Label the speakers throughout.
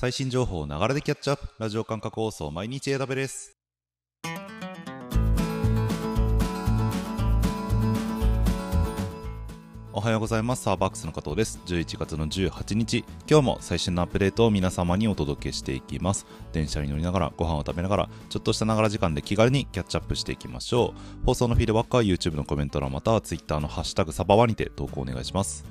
Speaker 1: 最新情報をながらでキャッチアップ。ラジオ感覚放送毎日 AW です。おはようございます。サーバックスの加藤です。11月の18日。今日も最新のアップデートを皆様にお届けしていきます。電車に乗りながらご飯を食べながらちょっとしたながら時間で気軽にキャッチアップしていきましょう。放送のフィードバックは YouTube のコメント欄または Twitter のハッシュタグサバワにて投稿お願いします。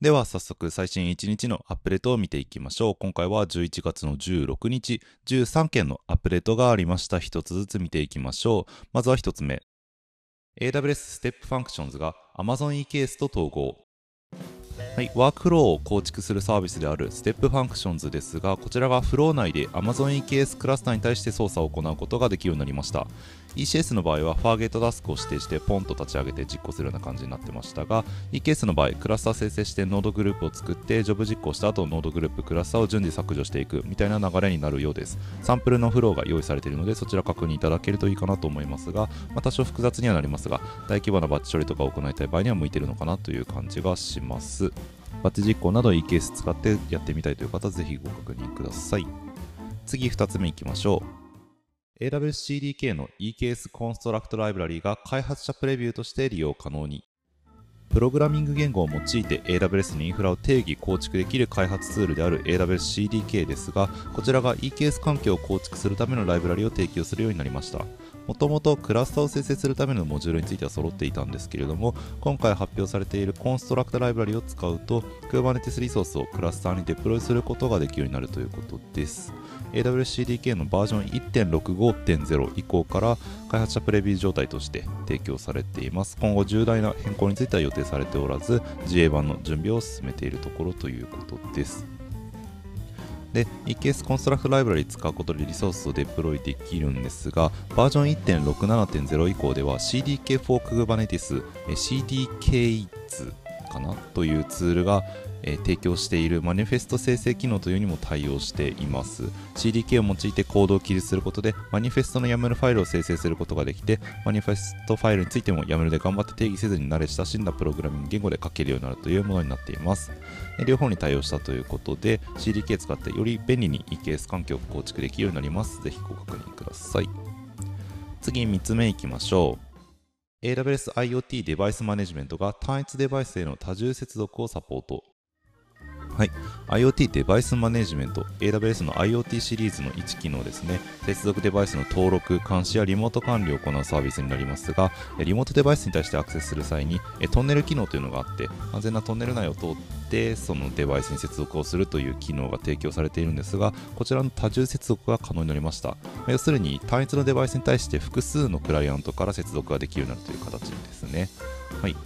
Speaker 1: では早速最新1日のアップデートを見ていきましょう。今回は11月の16日、13件のアップデートがありました。一つずつ見ていきましょう。まずは一つ目。AWS Step Functions が Amazon EKS と統合。はい、ワークフローを構築するサービスである Step Functions ですが、こちらがフロー内で Amazon EKS クラスターに対して操作を行うことができるようになりました。ECS の場合は Fargate タスクを指定してポンと立ち上げて実行するような感じになってましたが EKS の場合クラスター生成してノードグループを作ってジョブ実行した後ノードグループクラスターを順次削除していくみたいな流れになるようです。サンプルのフローが用意されているのでそちら確認いただけるといいかなと思いますが、まあ、多少複雑にはなりますが大規模なバッチ処理とかを行いたい場合には向いているのかなという感じがします。バッチ実行など EKS 使ってやってみたいという方はぜひご確認ください。次2つ目いきましょう。AWS CDK の EKS construct ライブラリが開発者プレビューとして利用可能に。プログラミング言語を用いて AWS のインフラを定義構築できる開発ツールである AWS CDK ですがこちらが EKS 環境を構築するためのライブラリを提供するようになりました。もともとクラスターを生成するためのモジュールについては揃っていたんですけれども今回発表されているコンストラクトライブラリを使うと Kubernetes リソースをクラスターにデプロイすることができるようになるということです。AWS-CDK のバージョン1.65.0以降から開発者プレビュー状態として提供されています。今後重大な変更については予定されておらず GA 版の準備を進めているところということです。で、EKS コンストラクトライブラリ使うことでリソースをデプロイできるんですが、バージョン1.67.0以降では CDK for Kubernetes、CDK かな？というツールがえー、提供しているマニフェスト生成機能というにも対応しています。CDK を用いてコードを記述することでマニフェストの YAML ファイルを生成することができてマニフェストファイルについても YAML で頑張って定義せずに慣れ親しんだプログラミング言語で書けるようになるというものになっています。両方に対応したということで CDK 使ってより便利に EKS 環境を構築できるようになります。ぜひご確認ください。次3つ目いきましょう。AWS IoT デバイスマネジメントが単一デバイスへの多重接続をサポート。はい、IoT デバイスマネジメント AWS の IoT シリーズの1機能ですね。接続デバイスの登録監視やリモート管理を行うサービスになりますがリモートデバイスに対してアクセスする際にトンネル機能というのがあって安全なトンネル内を通ってそのデバイスに接続をするという機能が提供されているんですがこちらの多重接続が可能になりました。要するに単一のデバイスに対して複数のクライアントから接続ができるようになるという形ですね。はい。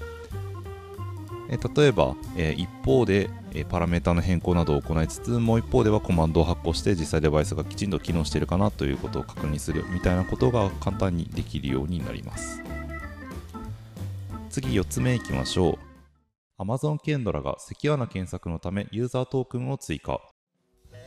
Speaker 1: え例えば、え一方で、えパラメータの変更などを行いつつもう一方ではコマンドを発行して実際デバイスがきちんと機能しているかなということを確認するみたいなことが簡単にできるようになります。次4つ目いきましょう Amazon ケンドラがセキュアな検索のためユーザートークンを追加。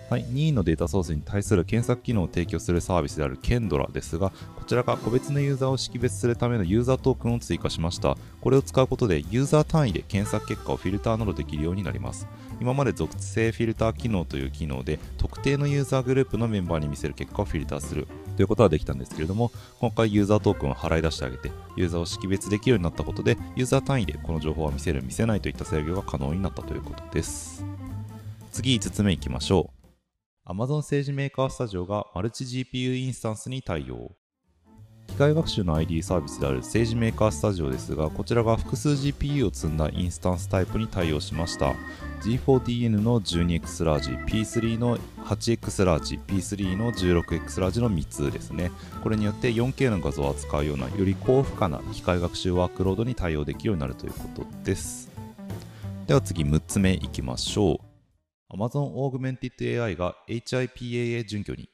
Speaker 1: はい、任意のデータソースに対する検索機能を提供するサービスであるケンドラですが、こちらが個別のユーザーを識別するためのユーザートークンを追加しました。これを使うことでユーザー単位で検索結果をフィルターなどできるようになります。今まで属性フィルター機能という機能で特定のユーザーグループのメンバーに見せる結果をフィルターするということはできたんですけれども、今回ユーザートークンを払い出してあげて、ユーザーを識別できるようになったことで、ユーザー単位でこの情報を見せる、見せないといった制御が可能になったということです。次5つ目いきましょう。Amazon 政治メーカースタジオがマルチ GPU インスタンスに対応。機械学習の ID サービスである政治メーカースタジオですが、こちらが複数 GPU を積んだインスタンスタイプに対応しました。G4DN の 12X ラージ、P3 の 8X ラージ、P3 の 16X ラージの3つですね。これによって 4K の画像を扱うようなより高負荷な機械学習ワークロードに対応できるようになるということです。では次6つ目いきましょう。Amazon Augmented AI が HIPAA 準拠に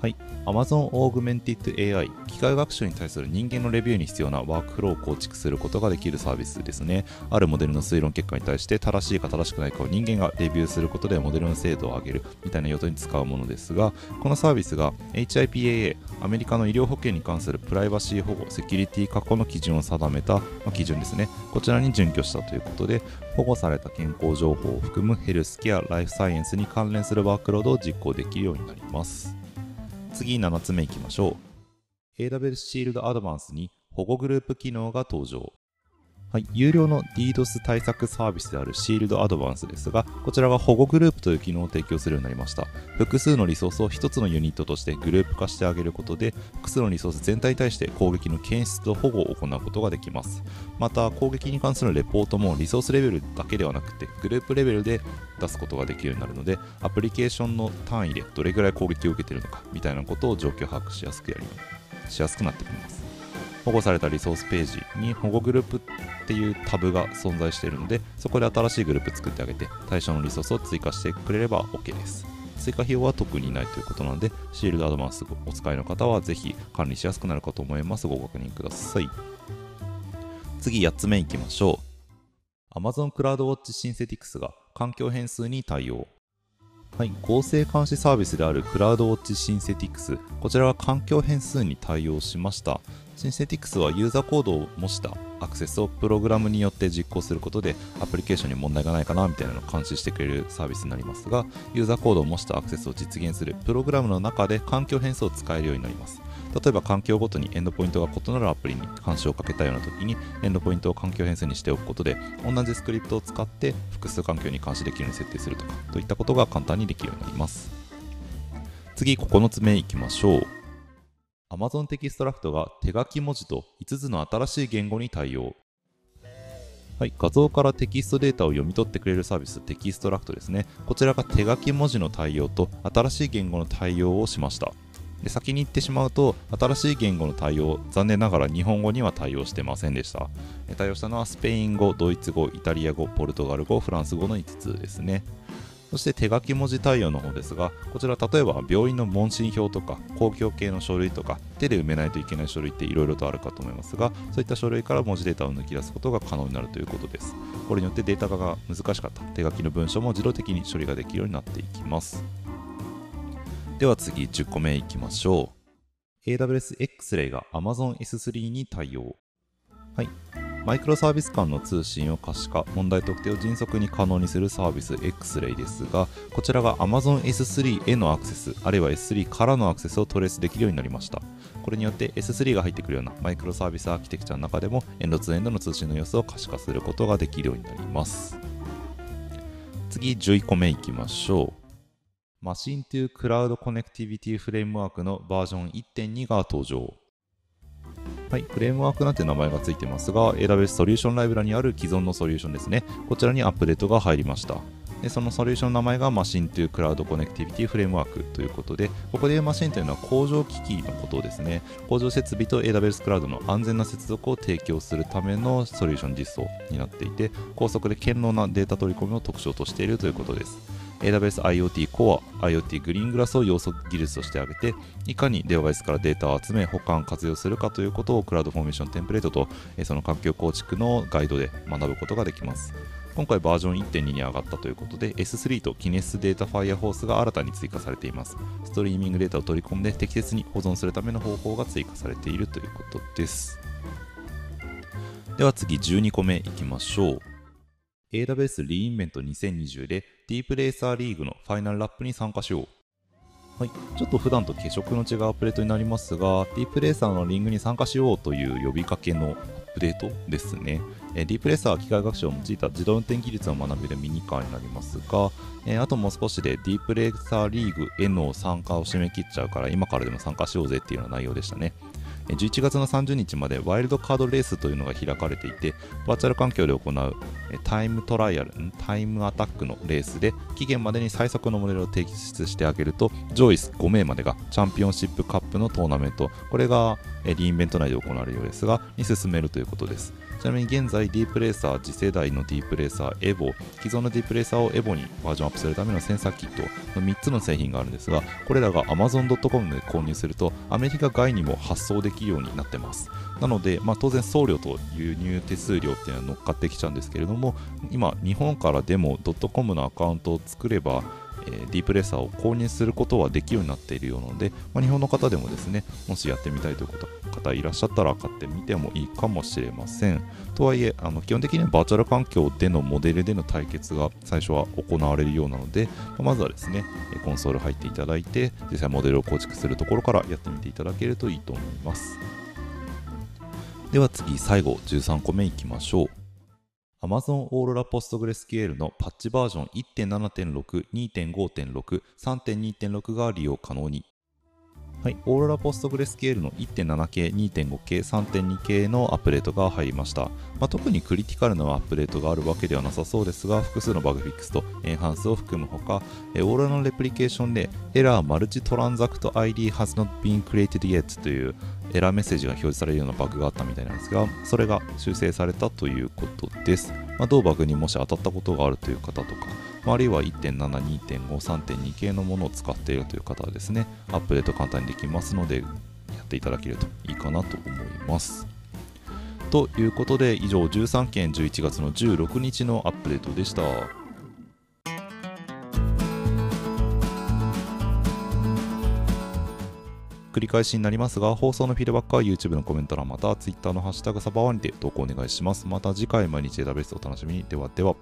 Speaker 1: はい、Amazon Augmented AI 機械学習に対する人間のレビューに必要なワークフローを構築することができるサービスですね。あるモデルの推論結果に対して正しいか正しくないかを人間がレビューすることでモデルの精度を上げるみたいな用途に使うものですがこのサービスが HIPAA アメリカの医療保険に関するプライバシー保護セキュリティ確保の基準を定めた、まあ、基準ですね。こちらに準拠したということで保護された健康情報を含むヘルスケアライフサイエンスに関連するワークロードを実行できるようになります。次7つ目いきましょう。AWS シールドアドバンスに保護グループ機能が登場。はい、有料の DDoS 対策サービスである Shield Advance ですが、こちらが保護グループという機能を提供するようになりました。複数のリソースを1つのユニットとしてグループ化してあげることで、複数のリソース全体に対して攻撃の検出と保護を行うことができます。また、攻撃に関するレポートもリソースレベルだけではなくて、グループレベルで出すことができるようになるので、アプリケーションの単位でどれぐらい攻撃を受けているのかみたいなことを状況把握しやすくやりしやすくなってきます。保護されたリソースページに保護グループっていうタブが存在しているのでそこで新しいグループ作ってあげて対象のリソースを追加してくれれば OK です。追加費用は特にないということなのでシールドアドバンスお使いの方はぜひ管理しやすくなるかと思います。ご確認ください。次8つ目いきましょう。Amazon CloudWatch Synthetics が環境変数に対応。はい、合成監視サービスであるクラウドウォッチシンセティクス。こちらは環境変数に対応しました。シンセティクスはユーザーコードを模したアクセスをプログラムによって実行することでアプリケーションに問題がないかなみたいなのを監視してくれるサービスになりますがユーザーコードを模したアクセスを実現するプログラムの中で環境変数を使えるようになります。例えば環境ごとにエンドポイントが異なるアプリに監視をかけたような時にエンドポイントを環境変数にしておくことで同じスクリプトを使って複数環境に監視できるように設定するとかといったことが簡単にできるようになります次9つ目いきましょう Amazon テキストラクトが手書き文字と5つの新しい言語に対応はい、画像からテキストデータを読み取ってくれるサービス、 Textract ですね。こちらが手書き文字の対応と新しい言語の対応をしました。で先に言ってしまうと新しい言語の対応残念ながら日本語には対応してませんでした対応したのはスペイン語ドイツ語イタリア語ポルトガル語フランス語の5つですねそして手書き文字対応の方ですが、こちら例えば病院の問診票とか公共系の書類とか手で埋めないといけない書類っていろいろとあるかと思いますが、そういった書類から文字データを抜き出すことが可能になるということです。これによってデータ化が難しかった手書きの文章も自動的に処理ができるようになっていきます。では次10個目いきましょう。AWS X-Ray が Amazon S3 に対応。はい。マイクロサービス間の通信を可視化、問題特定を迅速に可能にするサービス X-Ray ですが、こちらが Amazon S3 へのアクセス、あるいは S3 からのアクセスをトレースできるようになりました。これによって S3 が入ってくるようなマイクロサービスアーキテクチャの中でもエンドツーエンドの通信の様子を可視化することができるようになります。次、11個目いきましょう。 Machine to Cloud Connectivity Framework のバージョン1.2が登場。はい、フレームワークなんて名前がついてますが、AWS ソリューションライブラにある既存のソリューションですね。こちらにアップデートが入りました。でそのソリューションの名前が Machine to Cloud Connectivity Framework ということで、ここでいうマシンというのは工場機器のことですね。工場設備と AWS クラウドの安全な接続を提供するためのソリューション実装になっていて、高速で堅牢なデータ取り込みを特徴としているということです。AWS IoT Core、IoT グリーングラスを要素技術として挙げて、いかにデバイスからデータを集め、保管、活用するかということを CloudFormation テンプレートと、その環境構築のガイドで学ぶことができます。今回バージョン1.2に上がったということで S3 と Kinesis Data Firehose が新たに追加されています。ストリーミングデータを取り込んで適切に保存するための方法が追加されているということです。では次12個目いきましょう。AWS リインベント2020でディープレーサーリーグのファイナルラップに参加しよう。はい、ちょっと普段と化色の違うアプデートになりますが、ディープレーサーのリングに参加しようという呼びかけのアップデートですね。えディープレーサーは機械学習を用いた自動運転技術を学べるミニカーになりますが、えあともう少しでディープレーサーリーグへの参加を締め切っちゃうから今からでも参加しようぜっていうような内容でしたね。11月の30日までワイルドカードレースというのが開かれていて、バーチャル環境で行うタイムトライアル、タイムアタックのレースで期限までに最速のモデルを提出してあげると上位5名までがチャンピオンシップカップのトーナメントこれがリインベント内で行われるようですがに進めるということです。ちなみに現在ディープレーサー次世代のディープレーサーエボ既存のディープレーサーをエボにバージョンアップするためのセンサーキットの3つの製品があるんですがこれらが Amazon.com で購入するとアメリカ外にも発送できるようになってます。なので、まあ、当然送料と輸入手数料っていうのは乗っかってきちゃうんですけれども今日本からでも .com のアカウントを作ればえ、ディープレーサーを購入することはできるようになっているようなので、まあ、日本の方でもですねもしやってみたいという方いらっしゃったら買ってみてもいいかもしれません。とはいえあの基本的にはバーチャル環境でのモデルでの対決が最初は行われるようなので、まあ、まずはですねコンソール入っていただいて実際モデルを構築するところからやってみていただけるといいと思います。では次最後13個目いきましょう。Amazon Aurora PostgreSQL のパッチバージョン1.7.6、2.5.6、3.2.6が利用可能に。はい、オーロラポストグレスケールの1.7系、2.5系、3.2系のアップデートが入りました。まあ、特にクリティカルなアップデートがあるわけではなさそうですが、複数のバグフィックスとエンハンスを含むほか、オーロラのレプリケーションでエラーマルチトランザクト ID has not been created yet というエラーメッセージが表示されるようなバグがあったみたいなんですが、それが修正されたということです。まあ、同バグにもし当たったことがあるという方とか、まあ、あるいは1.7、2.5、3.2系のものを使っているという方はですね、アップデート簡単にできますので、やっていただけるといいかなと思います。ということで、以上13件11月の16日のアップデートでした。繰り返しになりますが、放送のフィードバックは YouTube のコメント欄また Twitter のハッシュタグサバワにて投稿お願いします。また次回毎日エダベースお楽しみに。ではでは。